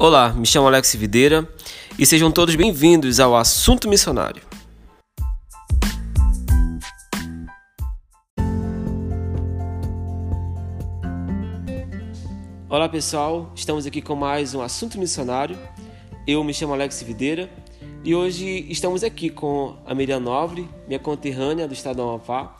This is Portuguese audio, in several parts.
Olá, me chamo Alex Videira e sejam todos bem-vindos ao Assunto Missionário. Olá pessoal, estamos aqui com mais um Assunto Missionário. Eu me chamo Alex Videira e hoje estamos aqui com a Miriam Nobre, minha conterrânea do estado do Amapá,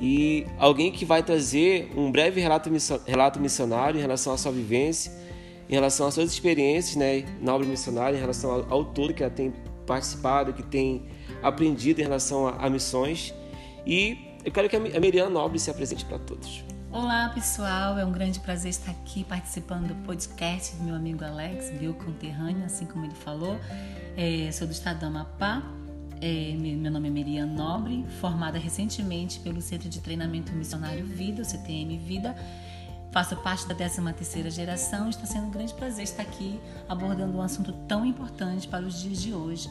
e alguém que vai trazer um breve relato, missionário em relação à sua vivência, em relação às suas experiências né, na obra missionária, em relação ao, ao todo que ela tem participado, que tem aprendido em relação a, a missões. E eu quero que a Miriam Nobre se apresente para todos. Olá pessoal, é um grande prazer estar aqui participando do podcast do meu amigo Alex, meu conterrâneo, assim como ele falou. É, sou do estado do Amapá, é, meu nome é Miriam Nobre, formada recentemente pelo Centro de Treinamento Missionário Vida, o CTM Vida. Faço parte da 13ª geração e está sendo um grande prazer estar aqui abordando um assunto tão importante para os dias de hoje.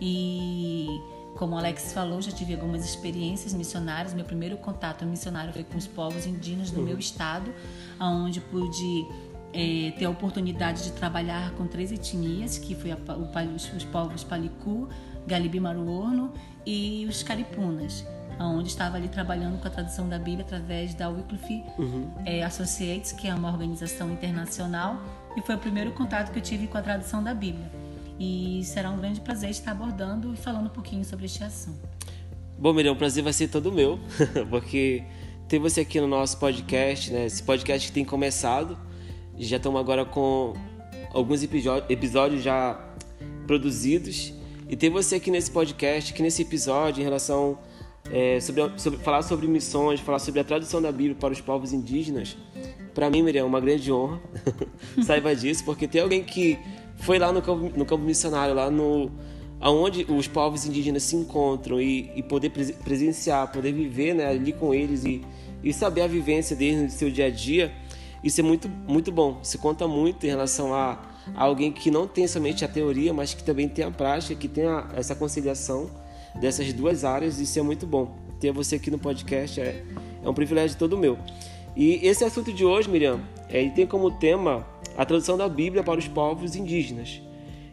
E como o Alex falou, já tive algumas experiências missionárias. Meu primeiro contato missionário foi com os povos indígenas do meu estado, onde pude é, ter a oportunidade de trabalhar com três etnias, que foi a, o, os, os povos Palicu, Galibi Maruorno e os Caripunas, onde estava ali trabalhando com a tradução da Bíblia através da Wycliffe uhum. é, Associates, que é uma organização internacional, e foi o primeiro contato que eu tive com a tradução da Bíblia. E será um grande prazer estar abordando e falando um pouquinho sobre este assunto. Bom, Miriam, o prazer vai ser todo meu, porque ter você aqui no nosso podcast, né? Esse podcast que tem começado, já estamos agora com alguns episódios já produzidos e ter você aqui nesse podcast, aqui nesse episódio, em relação é, sobre, sobre, falar sobre missões, falar sobre a tradução da Bíblia para os povos indígenas, para mim, Miriam, é uma grande honra. Saiba disso, porque tem alguém que foi lá no campo, no campo missionário, lá no aonde os povos indígenas se encontram e, e poder presenciar, poder viver né, ali com eles e, e saber a vivência deles no seu dia a dia, isso é muito, muito bom. Se conta muito em relação a alguém que não tem somente a teoria, mas que também tem a prática, que tem a, essa conciliação dessas duas áreas. Isso é muito bom. Ter você aqui no podcast é, é um privilégio todo meu. E esse assunto de hoje, Miriam, é, tem como tema a tradução da Bíblia para os povos indígenas.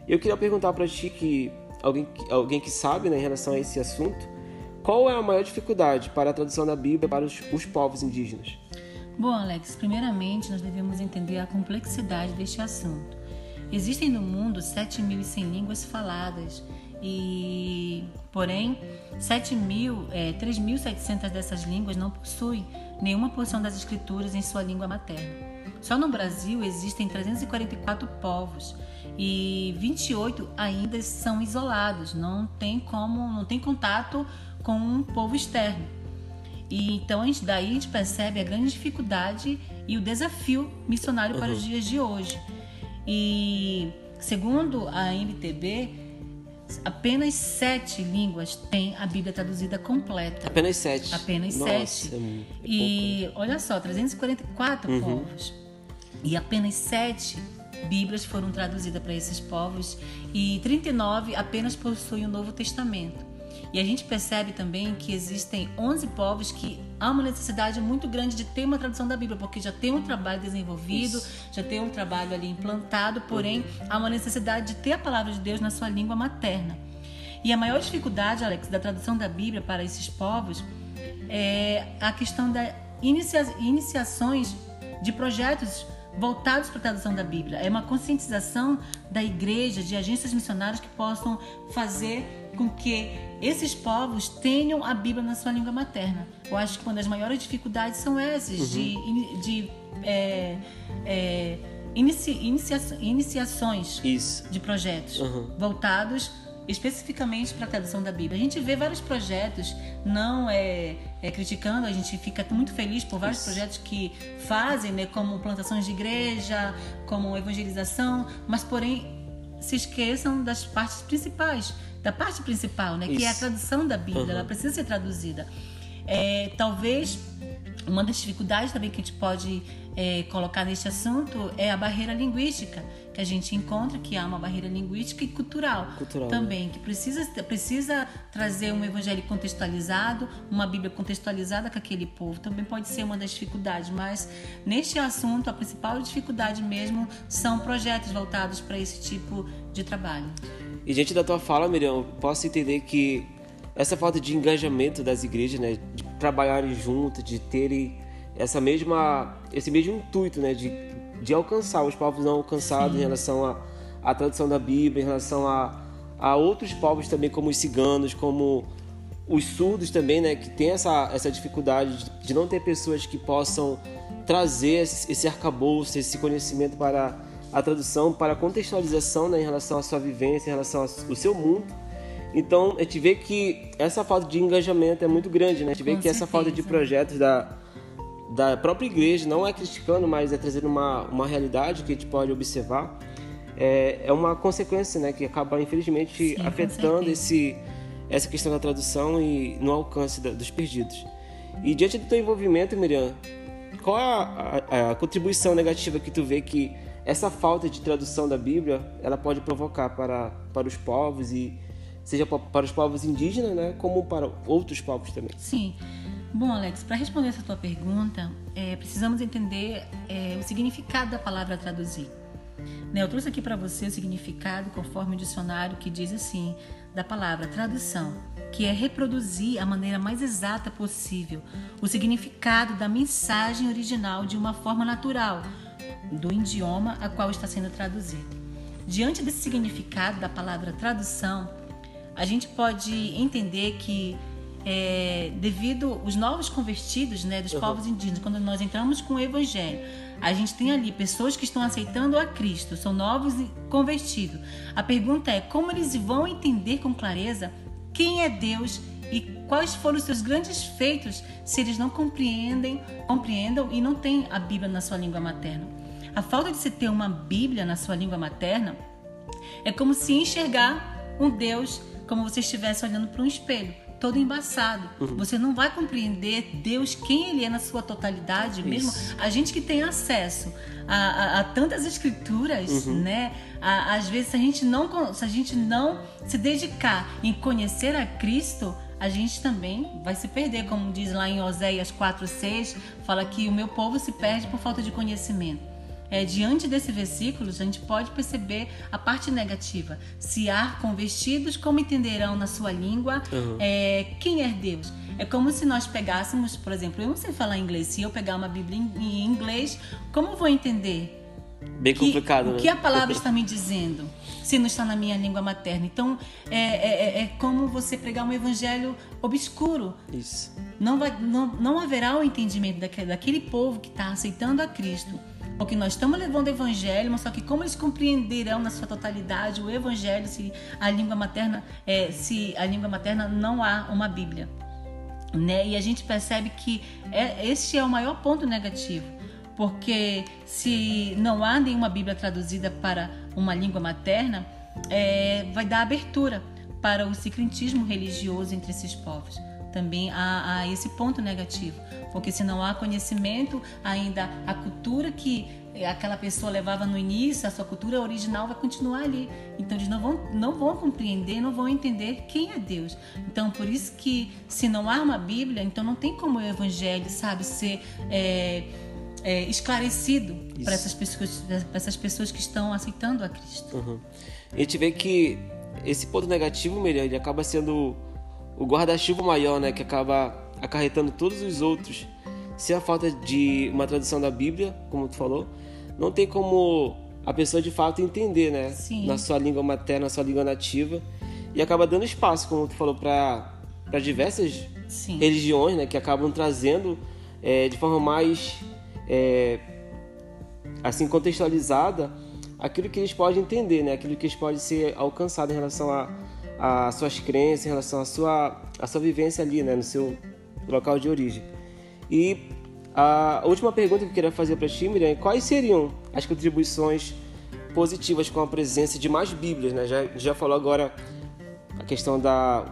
Eu queria perguntar para ti que alguém, alguém que sabe né, em relação a esse assunto, qual é a maior dificuldade para a tradução da Bíblia para os, os povos indígenas? Bom, Alex, primeiramente nós devemos entender a complexidade deste assunto. Existem no mundo 7.100 línguas faladas e, porém, 7.000, é, 3.700 dessas línguas não possuem nenhuma porção das escrituras em sua língua materna. Só no Brasil existem 344 povos e 28 ainda são isolados, não tem como, não tem contato com um povo externo. E então daí a gente percebe a grande dificuldade e o desafio missionário uhum. para os dias de hoje. E segundo a MTB, apenas sete línguas têm a Bíblia traduzida completa. Apenas sete. Apenas Nossa, sete. É e olha só, 344 uhum. povos. E apenas sete Bíblias foram traduzidas para esses povos e 39 apenas possuem o Novo Testamento. E a gente percebe também que existem 11 povos que há uma necessidade muito grande de ter uma tradução da Bíblia, porque já tem um trabalho desenvolvido, Isso. já tem um trabalho ali implantado, porém há uma necessidade de ter a palavra de Deus na sua língua materna. E a maior dificuldade, Alex, da tradução da Bíblia para esses povos é a questão das inicia iniciações de projetos voltados para a tradução da Bíblia. É uma conscientização da igreja, de agências missionárias que possam fazer com que esses povos tenham a Bíblia na sua língua materna. Eu acho que uma das maiores dificuldades são essas, uhum. de, de é, é, inici, inicia, iniciações Isso. de projetos uhum. voltados especificamente para a tradução da Bíblia. A gente vê vários projetos, não é, é criticando, a gente fica muito feliz por vários Isso. projetos que fazem, né, como plantações de igreja, como evangelização, mas porém se esqueçam das partes principais, da parte principal, né, que é a tradução da Bíblia. Uhum. Ela precisa ser traduzida. É, talvez uma das dificuldades também que a gente pode é, colocar neste assunto é a barreira linguística que a gente encontra, que há uma barreira linguística e cultural, Cultural, também, que precisa, precisa trazer um evangelho contextualizado, uma Bíblia contextualizada com aquele povo. Também pode ser uma das dificuldades, mas neste assunto a principal dificuldade mesmo são projetos voltados para esse tipo de trabalho. E diante da tua fala, Miriam, posso entender que essa falta de engajamento das igrejas, né, de trabalharem juntas, de terem essa mesma, esse mesmo intuito, né, de, de alcançar os povos não alcançados Sim. em relação à, à tradução da Bíblia, em relação a, a outros povos também, como os ciganos, como os surdos também, né, que tem essa, essa dificuldade de, de não ter pessoas que possam trazer esse, esse arcabouço, esse conhecimento para a tradução, para a contextualização né, em relação à sua vivência, em relação ao seu mundo. Então, a gente vê que essa falta de engajamento é muito grande, né? A gente vê Com que certeza. essa falta de projetos da, da própria igreja, não é criticando, mas é trazendo uma, uma realidade que a gente pode observar, é, é uma consequência, né? Que acaba, infelizmente, Sim, afetando esse, essa questão da tradução e no alcance da, dos perdidos. E diante do teu envolvimento, Miriam, qual é a, a, a contribuição negativa que tu vê que essa falta de tradução da Bíblia ela pode provocar para, para os povos e seja para os povos indígenas, né, como para outros povos também. Sim. Bom, Alex, para responder essa tua pergunta, é, precisamos entender é, o significado da palavra traduzir. Né, eu trouxe aqui para você o significado conforme o dicionário que diz assim da palavra tradução, que é reproduzir a maneira mais exata possível o significado da mensagem original de uma forma natural do idioma a qual está sendo traduzido. Diante desse significado da palavra tradução, a gente pode entender que é, devido os novos convertidos né, dos uhum. povos indígenas, quando nós entramos com o Evangelho, a gente tem ali pessoas que estão aceitando a Cristo, são novos convertidos. A pergunta é como eles vão entender com clareza quem é Deus e quais foram os seus grandes feitos se eles não compreendem, compreendam e não têm a Bíblia na sua língua materna. A falta de se ter uma Bíblia na sua língua materna é como se enxergar um Deus como você estivesse olhando para um espelho, todo embaçado. Uhum. Você não vai compreender Deus, quem Ele é na sua totalidade, Isso. mesmo a gente que tem acesso a, a, a tantas escrituras, uhum. né? A, às vezes, se a, gente não, se a gente não se dedicar em conhecer a Cristo, a gente também vai se perder, como diz lá em Oséias 4,6, fala que o meu povo se perde por falta de conhecimento é, diante desse versículo, a gente pode perceber a parte negativa. Se há convertidos, como entenderão na sua língua uhum. é, quem é Deus? É como se nós pegássemos, por exemplo, eu não sei falar inglês, se eu pegar uma Bíblia em inglês, como vou entender? Bem complicado, que, né? O que a palavra está me dizendo, se não está na minha língua materna. Então, é, é, é, é como você pregar um evangelho obscuro. Isso. Não, vai, não, não haverá o entendimento daquele, daquele povo que está aceitando a Cristo porque nós estamos levando o evangelho, mas só que como eles compreenderão na sua totalidade o evangelho se a língua materna, é, se a língua materna não há uma Bíblia, né? E a gente percebe que é, este é o maior ponto negativo, porque se não há nenhuma Bíblia traduzida para uma língua materna, é, vai dar abertura para o sincretismo religioso entre esses povos também há, há, esse ponto negativo, porque se não há conhecimento, ainda a cultura que aquela pessoa levava no início, a sua cultura original vai continuar ali. Então eles não vão, não vão compreender, não vão entender quem é Deus. Então por isso que se não há uma Bíblia, então não tem como o Evangelho, sabe, ser é, é, esclarecido para essas pessoas, para essas pessoas que estão aceitando a Cristo. Uhum. A gente vê que esse ponto negativo, Miriam, ele acaba sendo o guarda-chuva maior, né, que acaba acarretando todos os outros. Se a falta de uma tradução da Bíblia, como tu falou, não tem como a pessoa de fato entender, né, Sim. na sua língua materna, na sua língua nativa, e acaba dando espaço, como tu falou, para para diversas Sim. religiões, né, que acabam trazendo é, de forma mais é, assim contextualizada aquilo que eles podem entender, né, aquilo que eles podem ser alcançado em relação a as suas crenças, em relação à sua, à sua vivência ali, né, no seu local de origem. E a última pergunta que eu queria fazer para ti, Miriam, quais seriam as contribuições positivas com a presença de mais Bíblias? Né? Já, já falou agora a questão da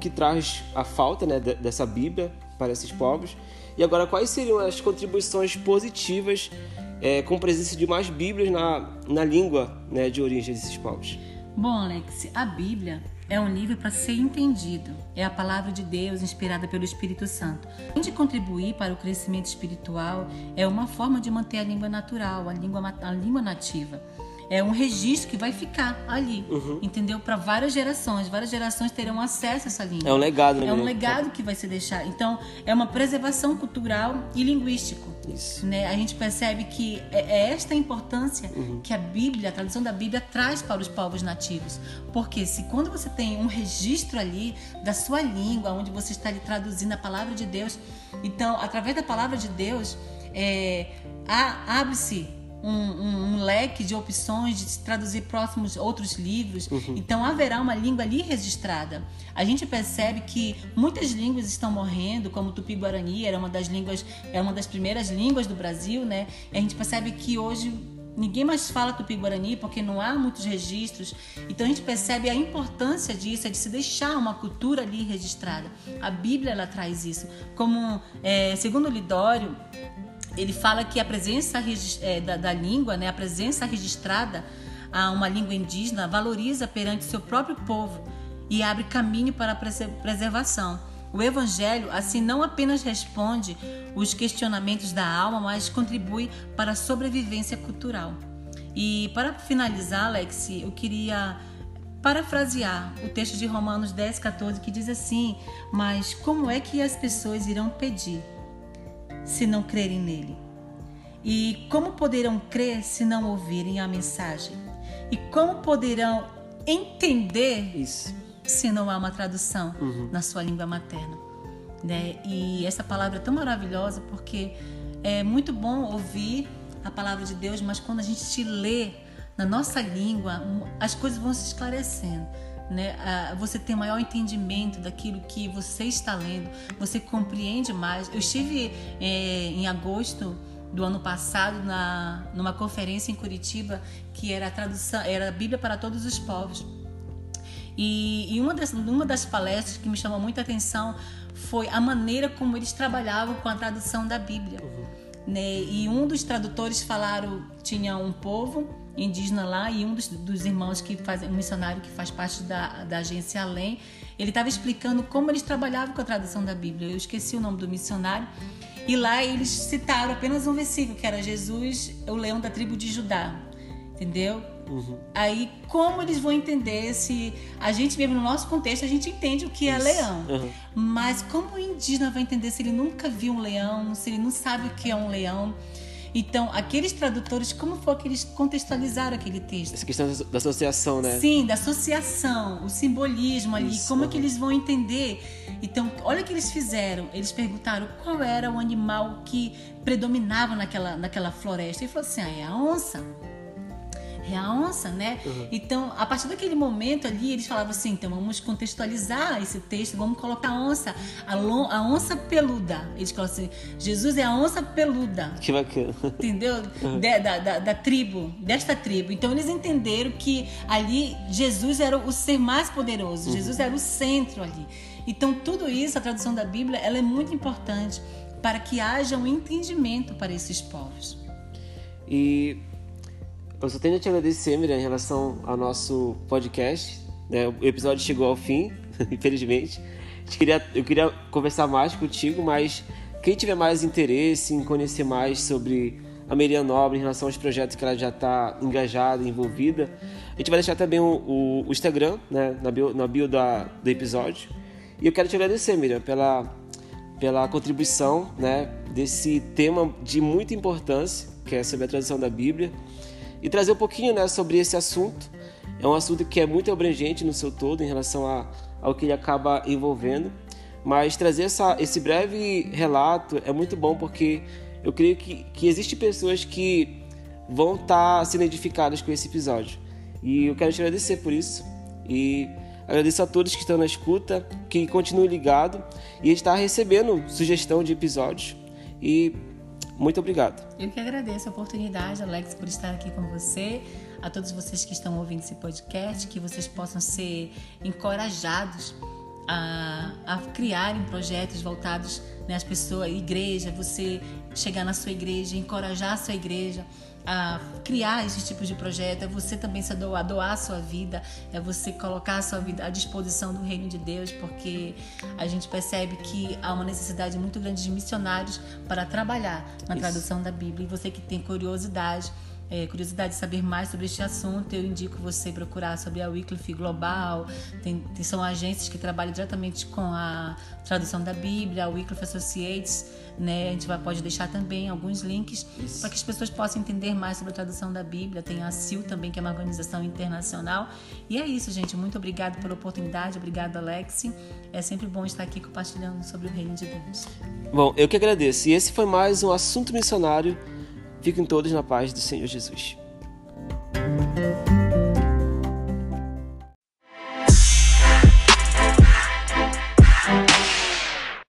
que traz a falta né, dessa Bíblia para esses povos. E agora, quais seriam as contribuições positivas é, com presença de mais Bíblias na, na língua né, de origem desses povos? Bom, Alex, a Bíblia é um livro para ser entendido. É a palavra de Deus inspirada pelo Espírito Santo. Além de contribuir para o crescimento espiritual, é uma forma de manter a língua natural, a língua, a língua nativa é um registro que vai ficar ali, uhum. entendeu? Para várias gerações. Várias gerações terão acesso a essa língua. É um legado, né? É um legado que vai se deixar. Então, é uma preservação cultural e linguístico. Isso. Né? A gente percebe que é, é esta importância uhum. que a Bíblia, a tradução da Bíblia, traz para os povos nativos. Porque se quando você tem um registro ali da sua língua, onde você está ali traduzindo a palavra de Deus, então, através da palavra de Deus, é, abre-se um, um, um, leque de opções de traduzir próximos outros livros. Uhum. Então haverá uma língua ali registrada. A gente percebe que muitas línguas estão morrendo, como o Tupi-Guarani era uma das línguas, era uma das primeiras línguas do Brasil, né? E a gente percebe que hoje ninguém mais fala Tupi-Guarani porque não há muitos registros. Então a gente percebe a importância disso, é de se deixar uma cultura ali registrada. A Bíblia ela traz isso. Como é, segundo Lidório, ele fala que a presença é, da, da, língua, né, a presença registrada a uma língua indígena valoriza perante seu próprio povo e abre caminho para a preservação. O Evangelho, assim, não apenas responde os questionamentos da alma, mas contribui para a sobrevivência cultural. E para finalizar, Alex, eu queria parafrasear o texto de Romanos 10, 14, que diz assim: Mas como é que as pessoas irão pedir se não crerem nele? E como poderão crer se não ouvirem a mensagem? E como poderão entender Isso. se não há uma tradução uhum. na sua língua materna? Né? E essa palavra é tão maravilhosa porque é muito bom ouvir a palavra de Deus, mas quando a gente lê na nossa língua, as coisas vão se esclarecendo né? você tem maior entendimento daquilo que você está lendo, você compreende mais. Eu estive é, em agosto do ano passado na numa conferência em Curitiba que era a tradução, era a Bíblia para todos os povos. E, e uma, das, uma das palestras que me chamou muita atenção foi a maneira como eles trabalhavam com a tradução da Bíblia. Uhum. Né? E um dos tradutores falaram tinha um povo indígena lá e um dos, dos irmãos que faz um missionário que faz parte da, da agência Além, ele estava explicando como eles trabalhavam com a tradução da Bíblia. Eu esqueci o nome do missionário. E lá eles citaram apenas um versículo, que era Jesus, o leão da tribo de Judá. Entendeu? Uhum. Aí, como eles vão entender se a gente mesmo no nosso contexto a gente entende o que é Isso. leão, uhum. mas como o indígena vai entender se ele nunca viu um leão, se ele não sabe o que é um leão? Então, aqueles tradutores, como foi que eles contextualizaram aquele texto? Essa questão da associação, né? Sim, da associação, o simbolismo ali, Isso, como uhum. é que eles vão entender? Então, olha o que eles fizeram. Eles perguntaram qual era o animal que predominava naquela, naquela floresta. E falou assim: ah, é a onça é a onça, né? Uhum. Então, a partir daquele momento ali, eles falavam assim: então vamos contextualizar esse texto, vamos colocar a onça, a, a onça peluda. Eles falam assim: Jesus é a onça peluda. Que bacana. Entendeu? Uhum. De, da, da, da, tribo, desta tribo. Então, eles entenderam que ali Jesus era o ser mais poderoso, uhum. Jesus era o centro ali. Então, tudo isso, a tradução da Bíblia, ela é muito importante para que haja um entendimento para esses povos. E eu só tenho a te agradecer, Miriam, em relação ao nosso podcast. Né? O episódio chegou ao fim, infelizmente. Queria, eu queria conversar mais contigo, mas quem tiver mais interesse em conhecer mais sobre a Miriam Nobre em relação aos projetos que ela já está engajada, envolvida, a gente vai deixar também o, o, o Instagram né, na bio, na bio da, do episódio. E eu quero te agradecer, Miriam, pela, pela contribuição né, desse tema de muita importância, que é sobre a tradução da Bíblia e trazer um pouquinho né, sobre esse assunto. É um assunto que é muito abrangente no seu todo em relação a, ao que ele acaba envolvendo, mas trazer essa, esse breve relato é muito bom porque eu creio que, que existem pessoas que vão estar tá sendo edificadas com esse episódio. E eu quero te agradecer por isso. E agradeço a todos que estão na escuta, que continuem ligados. E está recebendo sugestão de episódios. E muito obrigado. Eu que agradeço a oportunidade, Alex, por estar aqui com você. A todos vocês que estão ouvindo esse podcast, que vocês possam ser encorajados a, a criarem projetos voltados né, às pessoas, igreja, você chegar na sua igreja, encorajar a sua igreja a criar esse tipo de projeto, é você também se doar, doar a sua vida, é você colocar a sua vida à disposição do reino de Deus, porque a gente percebe que há uma necessidade muito grande de missionários para trabalhar na Isso. tradução da Bíblia. E você que tem curiosidade, é, curiosidade de saber mais sobre este assunto, eu indico você procurar sobre a Wycliffe Global. Tem, tem, são agências que trabalham diretamente com a tradução da Bíblia, a Wycliffe Associates. Né? A gente vai, pode deixar também alguns links para que as pessoas possam entender mais sobre a tradução da Bíblia. Tem a CIL também, que é uma organização internacional. E é isso, gente. Muito obrigada pela oportunidade. Obrigada, Alex. É sempre bom estar aqui compartilhando sobre o reino de Deus. Bom, eu que agradeço. E esse foi mais um assunto missionário Fiquem todos na paz do Senhor Jesus.